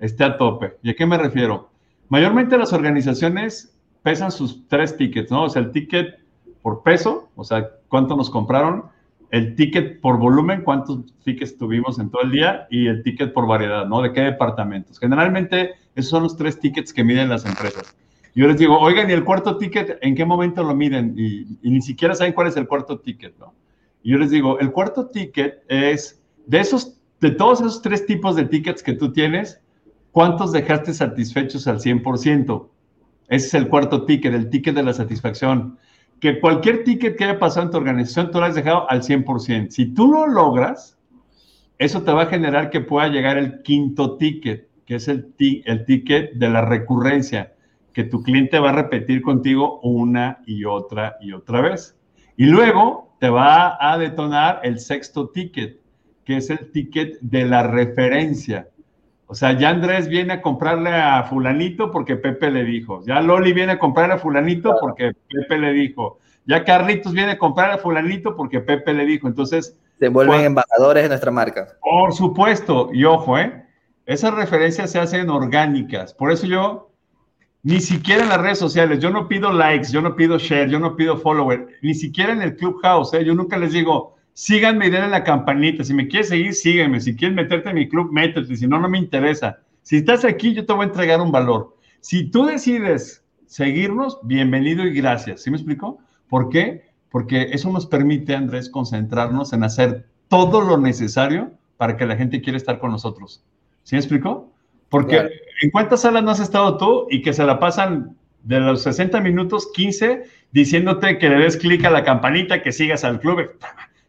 esté a tope. ¿Y a qué me refiero? Mayormente las organizaciones pesan sus tres tickets, ¿no? O sea, el ticket por peso, o sea, cuánto nos compraron, el ticket por volumen, cuántos tickets tuvimos en todo el día y el ticket por variedad, ¿no? De qué departamentos. Generalmente esos son los tres tickets que miden las empresas. Yo les digo, oigan, ¿y el cuarto ticket en qué momento lo miden? Y, ni siquiera saben cuál es el cuarto ticket, ¿no? Y yo les digo, el cuarto ticket es de esos, de todos esos tres tipos de tickets que tú tienes, ¿cuántos dejaste satisfechos al 100%? Ese es el cuarto ticket, el ticket de la satisfacción que cualquier ticket que haya pasado en tu organización, tú lo has dejado al 100%. Si tú lo logras, eso te va a generar que pueda llegar el quinto ticket, que es el, el ticket de la recurrencia, que tu cliente va a repetir contigo una y otra y otra vez. Y luego te va a detonar el sexto ticket, que es el ticket de la referencia. O sea, ya Andrés viene a comprarle a fulanito porque Pepe le dijo. Ya Loli viene a comprarle a fulanito porque Pepe le dijo. Ya Carlitos viene a comprar a fulanito porque Pepe le dijo. Entonces... Se vuelven embajadores de nuestra marca. Por supuesto. Y ojo, ¿eh? Esas referencias se hacen orgánicas. Por eso yo, ni siquiera en las redes sociales, yo no pido likes, yo no pido share, yo no pido follower, ni siquiera en el Clubhouse, ¿eh? Yo nunca les digo, síganme y denle la campanita. Si me quieres seguir, sígueme. Si quieres meterte en mi club, métete. Si no, no me interesa. Si estás aquí, yo te voy a entregar un valor. Si tú decides seguirnos, bienvenido y gracias. ¿Sí me explico? ¿Por qué? Porque eso nos permite, Andrés, concentrarnos en hacer todo lo necesario para que la gente quiera estar con nosotros. ¿Sí me explico? Porque en cuántas salas no has estado tú y que se la pasan de los 60 minutos, 15, diciéndote que le des clic a la campanita, que sigas al club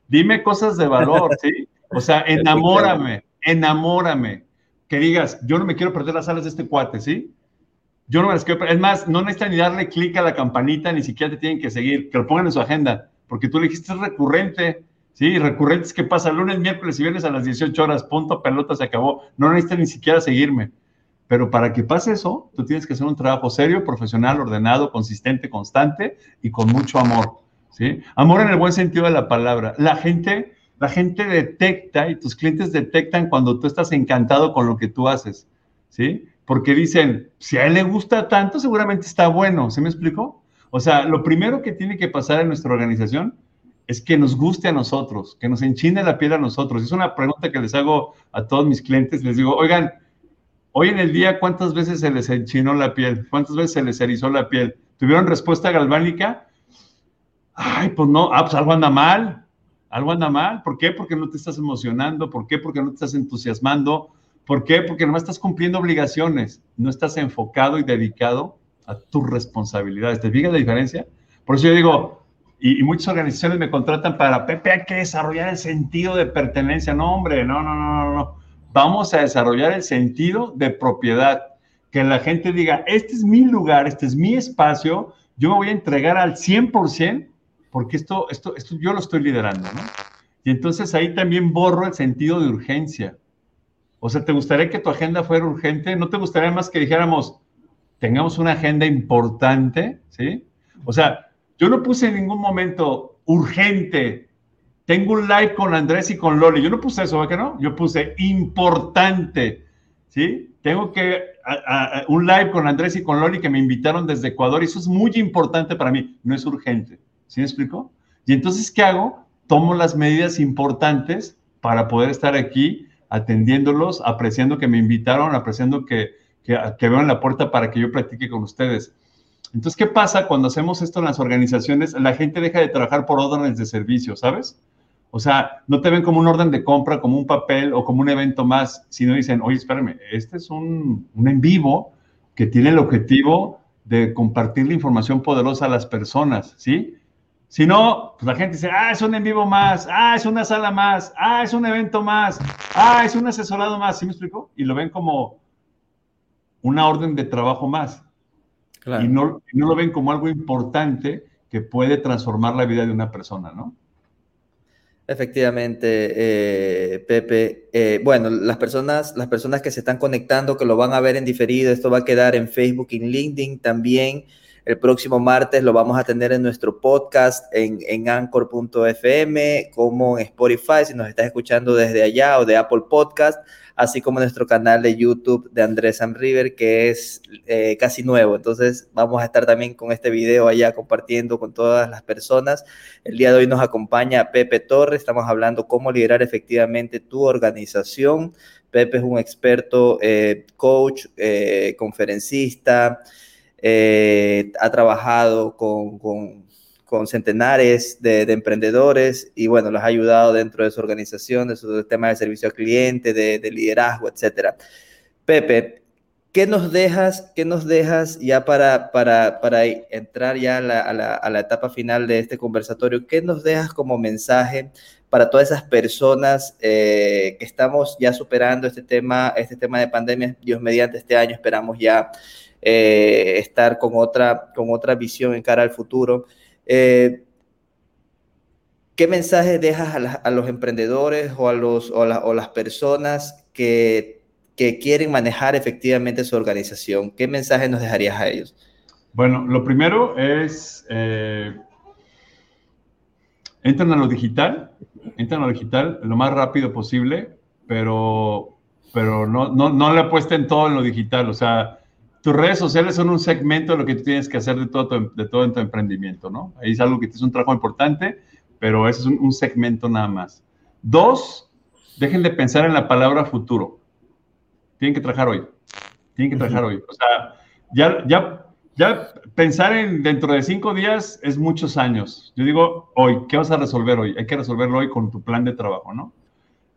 dime cosas de valor, ¿sí? O sea, enamórame, enamórame. Que digas, yo no me quiero perder las salas de este cuate, ¿sí? Yo no me las quiero perder. Es más, no necesitan ni darle clic a la campanita, ni siquiera te tienen que seguir, que lo pongan en su agenda, porque tú le dijiste es recurrente, ¿sí? Recurrente es que pasa lunes, miércoles y viernes a las 18 horas, punto, pelota, se acabó. No necesitan ni siquiera seguirme. Pero para que pase eso, tú tienes que hacer un trabajo serio, profesional, ordenado, consistente, constante y con mucho amor. Amor en el buen sentido de la palabra. La gente, la gente detecta y tus clientes detectan cuando tú estás encantado con lo que tú haces, ¿sí? Porque dicen, si a él le gusta tanto, seguramente está bueno, ¿se me explicó? O sea, lo primero que tiene que pasar en nuestra organización es que nos guste a nosotros, que nos enchine la piel a nosotros. Es una pregunta que les hago a todos mis clientes. Les digo, oigan, Hoy en el día, ¿cuántas veces se les enchinó la piel? ¿Cuántas veces se les erizó la piel? ¿Tuvieron respuesta galvánica? Ay, pues no, ah, pues algo anda mal, algo anda mal. ¿Por qué? Porque no te estás emocionando. ¿Por qué? Porque no te estás entusiasmando. ¿Por qué? Porque no estás cumpliendo obligaciones. No estás enfocado y dedicado a tus responsabilidades. ¿Te fijas la diferencia? Por eso yo digo, y, muchas organizaciones me contratan para, Pepe, hay que desarrollar el sentido de pertenencia. No, hombre, no, no, no, no, no. Vamos a desarrollar el sentido de propiedad. Que la gente diga, este es mi lugar, este es mi espacio, yo me voy a entregar al 100% porque esto, esto, esto yo lo estoy liderando, ¿no? Y entonces ahí también borro el sentido de urgencia. O sea, ¿te gustaría que tu agenda fuera urgente? ¿No te gustaría más que dijéramos, tengamos una agenda importante, ¿sí? O sea, yo no puse en ningún momento urgente. Tengo un live con Andrés y con Loli. Yo no puse eso, ¿verdad que no? Yo puse importante, ¿sí? Tengo que un live con Andrés y con Loli que me invitaron desde Ecuador y eso es muy importante para mí. No es urgente. ¿Sí me explico? Y entonces, ¿qué hago? Tomo las medidas importantes para poder estar aquí atendiéndolos, apreciando que me invitaron, apreciando que, que, en la puerta para que yo platique con ustedes. Entonces, ¿qué pasa cuando hacemos esto en las organizaciones? La gente deja de trabajar por órdenes de servicio, ¿sabes? O sea, no te ven como un orden de compra, como un papel o como un evento más, sino dicen, oye, espérame, este es un, en vivo que tiene el objetivo de compartir la información poderosa a las personas, ¿sí? Si no, pues la gente dice, ah, es un en vivo más, ah, es una sala más, ah, es un evento más, ah, es un asesorado más, ¿sí me explico? Y lo ven como una orden de trabajo más y, no, no lo ven como algo importante que puede transformar la vida de una persona, ¿no? Efectivamente, eh, Pepe. Eh, bueno, las personas, las personas que se están conectando, que lo van a ver en diferido, esto va a quedar en Facebook y en LinkedIn también. El próximo martes lo vamos a tener en nuestro podcast en, en anchor.fm, como en Spotify, si nos estás escuchando desde allá o de Apple Podcast así como nuestro canal de YouTube de Andrés Sam River, que es eh, casi nuevo. Entonces vamos a estar también con este video allá compartiendo con todas las personas. El día de hoy nos acompaña Pepe Torres, estamos hablando cómo liderar efectivamente tu organización. Pepe es un experto eh, coach, eh, conferencista, ha trabajado con, centenares de, emprendedores y bueno, los ha ayudado dentro de su organización, de su tema de servicio al cliente, de, liderazgo, etcétera. Pepe, ¿qué nos dejas, qué nos dejas ya para, para, para entrar ya a la, a, la, etapa final de este conversatorio? ¿Qué nos dejas como mensaje para todas esas personas eh, que estamos ya superando este tema, este tema de pandemia? Dios mediante este año esperamos ya eh, estar con otra, con otra visión en cara al futuro. Eh, ¿Qué mensaje dejas a, los emprendedores o a, los, o, las personas que, quieren manejar efectivamente su organización? ¿Qué mensaje nos dejarías a ellos? Bueno, lo primero es, eh, entran a lo digital, entran a lo digital lo más rápido posible, pero, pero no, no, no le apuesten todo en lo digital, o sea, tus redes sociales son un segmento de lo que tú tienes que hacer de todo tu, de todo en tu emprendimiento, ¿no? Ahí es algo que es un trabajo importante, pero ese es un, segmento nada más. Dos, dejen de pensar en la palabra futuro. Tienen que trabajar hoy. Tienen que trabajar hoy. O sea, ya, ya, ya pensar en dentro de cinco días es muchos años. Yo digo hoy, ¿qué vas a resolver hoy? Hay que resolverlo hoy con tu plan de trabajo, ¿no?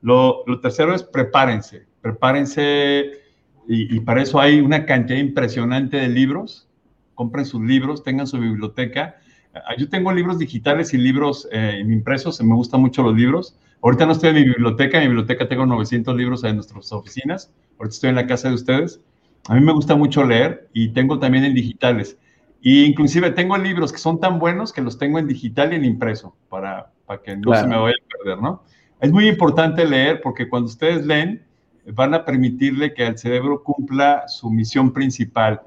Lo, lo tercero es prepárense. Prepárense y, para eso hay una cantidad impresionante de libros. Compren sus libros, tengan su biblioteca. Ah, yo tengo libros digitales y libros eh, impresos, me gustan mucho los libros. Ahorita no estoy en mi biblioteca, en mi biblioteca tengo 900 libros en nuestras oficinas. Ahorita estoy en la casa de ustedes. A mí me gusta mucho leer y tengo también en digitales. Y inclusive tengo libros que son tan buenos que los tengo en digital y en impreso para, para que no se me vaya a perder, ¿no? Es muy importante leer porque cuando ustedes leen, van a permitirle que el cerebro cumpla su misión principal.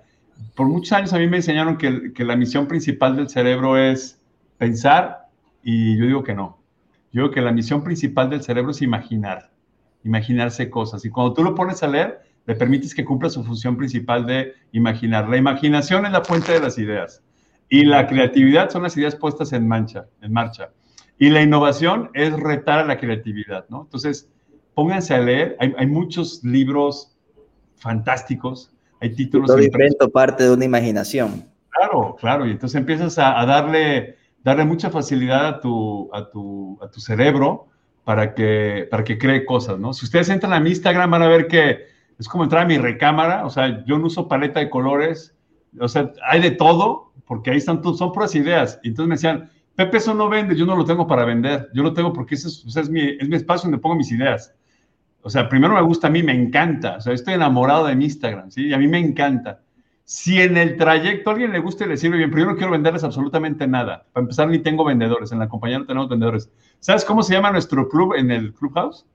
Por muchos años a mí me enseñaron que, que, la misión principal del cerebro es pensar y yo digo que no. Yo digo que la misión principal del cerebro es imaginar, imaginarse cosas. Y cuando tú lo pones a leer, le permites que cumpla su función principal de imaginar. La imaginación es la fuente de las ideas y la creatividad son las ideas puestas en, mancha, en marcha. Y la innovación es retar a la creatividad, ¿no? Entonces, pónganse a leer. Hay, muchos libros fantásticos, hay títulos... todo invento parte de una imaginación. Claro, claro, y entonces empiezas a, darle, darle mucha facilidad a tu, a tu, a tu cerebro para que, para que cree cosas, ¿no? Si ustedes entran a mi Instagram van a ver que es como entrar a mi recámara, o sea, yo no uso paleta de colores, o sea, hay de todo, porque ahí están, son puras ideas. Y entonces me decían, Pepe, eso no vende, yo no lo tengo para vender, yo lo tengo porque ese es, mi, es mi espacio donde pongo mis ideas. O sea, primero me gusta a mí, me encanta, o sea, estoy enamorado de mi Instagram, ¿sí? Y a mí me encanta. Si en el trayecto a alguien le gusta y le sirve bien, pero yo no quiero venderles absolutamente nada. Para empezar, ni tengo vendedores, en la compañía no tenemos vendedores. ¿Sabes cómo se llama nuestro club en el Clubhouse?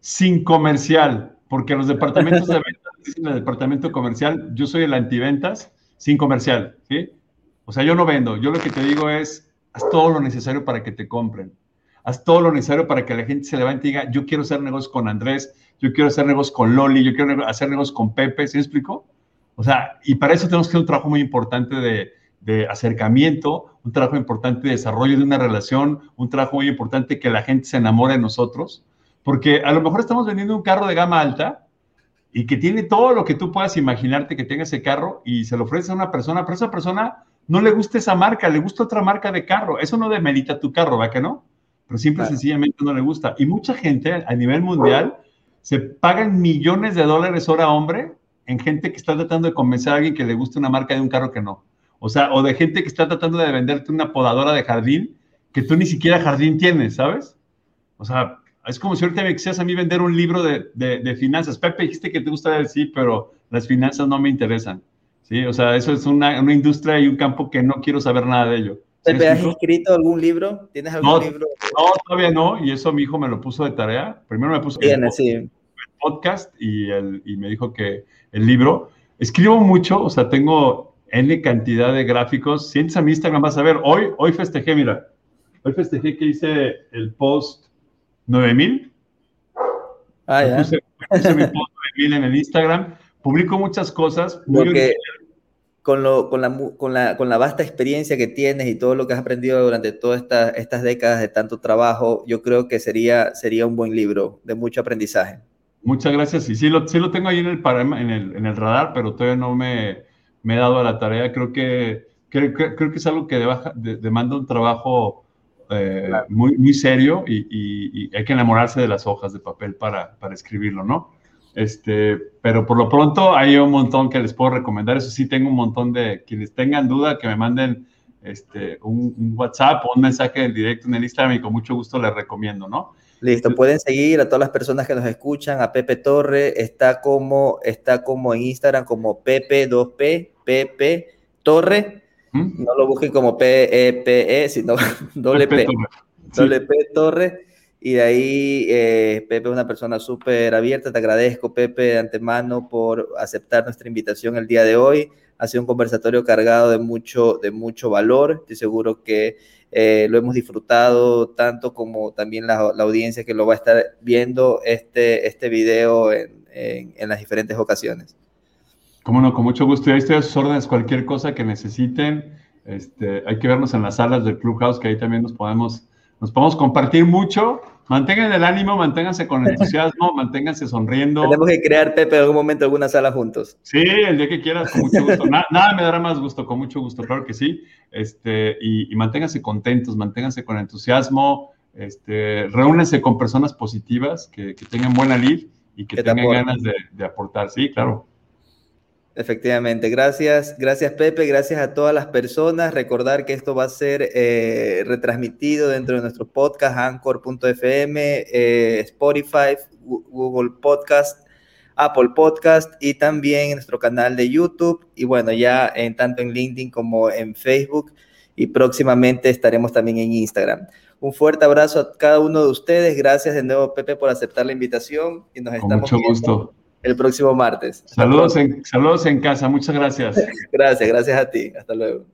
Sin comercial, porque los departamentos de ventas dicen el departamento comercial, yo soy el antiventas, sin comercial, ¿sí? O sea, yo no vendo, yo lo que te digo es, haz todo lo necesario para que te compren. Haz todo lo necesario para que la gente se levante y diga, yo quiero hacer negocios con Andrés, yo quiero hacer negocios con Loli, yo quiero hacer negocios con Pepe, ¿sí explico? O sea, y para eso tenemos que hacer un trabajo muy importante de, de acercamiento, un trabajo importante de desarrollo de una relación, un trabajo muy importante que la gente se enamore de nosotros, porque a lo mejor estamos vendiendo un carro de gama alta y que tiene todo lo que tú puedas imaginarte que tenga ese carro y se lo ofrece a una persona, pero esa persona no le gusta esa marca, le gusta otra marca de carro. Eso no demerita tu carro, ¿va que no? Pero simple y sencillamente no le gusta. Y mucha gente a nivel mundial se pagan millones de dólares hora hombre en gente que está tratando de convencer a alguien que le guste una marca de un carro que no. O sea, o de gente que está tratando de venderte una podadora de jardín que tú ni siquiera jardín tienes, ¿sabes? O sea, es como si ahorita me quisieras a mí vender un libro de, de, finanzas. Pepe, dijiste que te gusta decir, pero las finanzas no me interesan. ¿sí? O sea, eso es una, una, industria y un campo que no quiero saber nada de ello. Pepe, ¿has escrito algún libro? ¿Tienes algún libro? No, todavía no, y eso mi hijo me lo puso de tarea. Primero me puso el, sí. podcast y, el, y me dijo que el libro. Escribo mucho, o sea, tengo N cantidad de gráficos. Si entras a mi Instagram vas a ver, hoy, hoy festejé, mira, hoy festejé que hice el post 9000. Ah, ya. Puse, puse mi post 9000 en el Instagram publico muchas cosas. Muy con, lo, con, la, con, la, con, la, vasta experiencia que tienes y todo lo que has aprendido durante todas estas, estas décadas de tanto trabajo, yo creo que sería, sería un buen libro de mucho aprendizaje. Muchas gracias. Y sí lo, sí lo tengo ahí en el, en el, en el radar, pero todavía no me, me, he dado a la tarea. Creo que, creo, creo que es algo que demanda un trabajo eh, muy, muy serio y, y, y, hay que enamorarse de las hojas de papel para, para escribirlo, ¿no? Este, pero por lo pronto hay un montón que les puedo recomendar. Eso sí, tengo un montón de quienes tengan duda que me manden este, un, WhatsApp o un mensaje en directo en el Instagram y con mucho gusto les recomiendo, ¿no? Listo, pueden seguir a todas las personas que nos escuchan, a Pepe Torre, está como, está como en Instagram como Pepe2P, Pepe Torre, ¿Mm? no lo busquen como P-E-P-E, -E, sino doble P, doble P Torre y de ahí, eh, Pepe es una persona súper abierta. Te agradezco, Pepe, de antemano por aceptar nuestra invitación el día de hoy. Ha sido un conversatorio cargado de mucho, de mucho valor. Estoy seguro que eh, lo hemos disfrutado tanto como también la, la, audiencia que lo va a estar viendo este, este video en, en, las diferentes ocasiones. Cómo no, con mucho gusto. Y ahí estoy a sus órdenes, cualquier cosa que necesiten. Este, hay que vernos en las salas del Clubhouse, que ahí también nos podemos, nos podemos compartir mucho Mantengan el ánimo, manténganse con entusiasmo, manténganse sonriendo. Tenemos que crear, Pepe, en algún momento alguna sala juntos. Sí, el día que quieras, con mucho gusto. nada, me dará más gusto, con mucho gusto, claro que sí. Este, y, manténganse contentos, manténganse con entusiasmo, este, reúnense con personas positivas que, tengan buena lid y que, tengan ganas de, de aportar. Sí, claro. Efectivamente, gracias, gracias Pepe, gracias a todas las personas. Recordar que esto va a ser eh, retransmitido dentro de nuestro podcast, anchor.fm, eh, Spotify, Google Podcast, Apple Podcast y también en nuestro canal de YouTube y bueno, ya en tanto en LinkedIn como en Facebook y próximamente estaremos también en Instagram. Un fuerte abrazo a cada uno de ustedes. Gracias de nuevo Pepe por aceptar la invitación y nos Con estamos mucho gusto el próximo martes. Saludos en, saludos en casa, muchas gracias. gracias, gracias a ti. Hasta luego.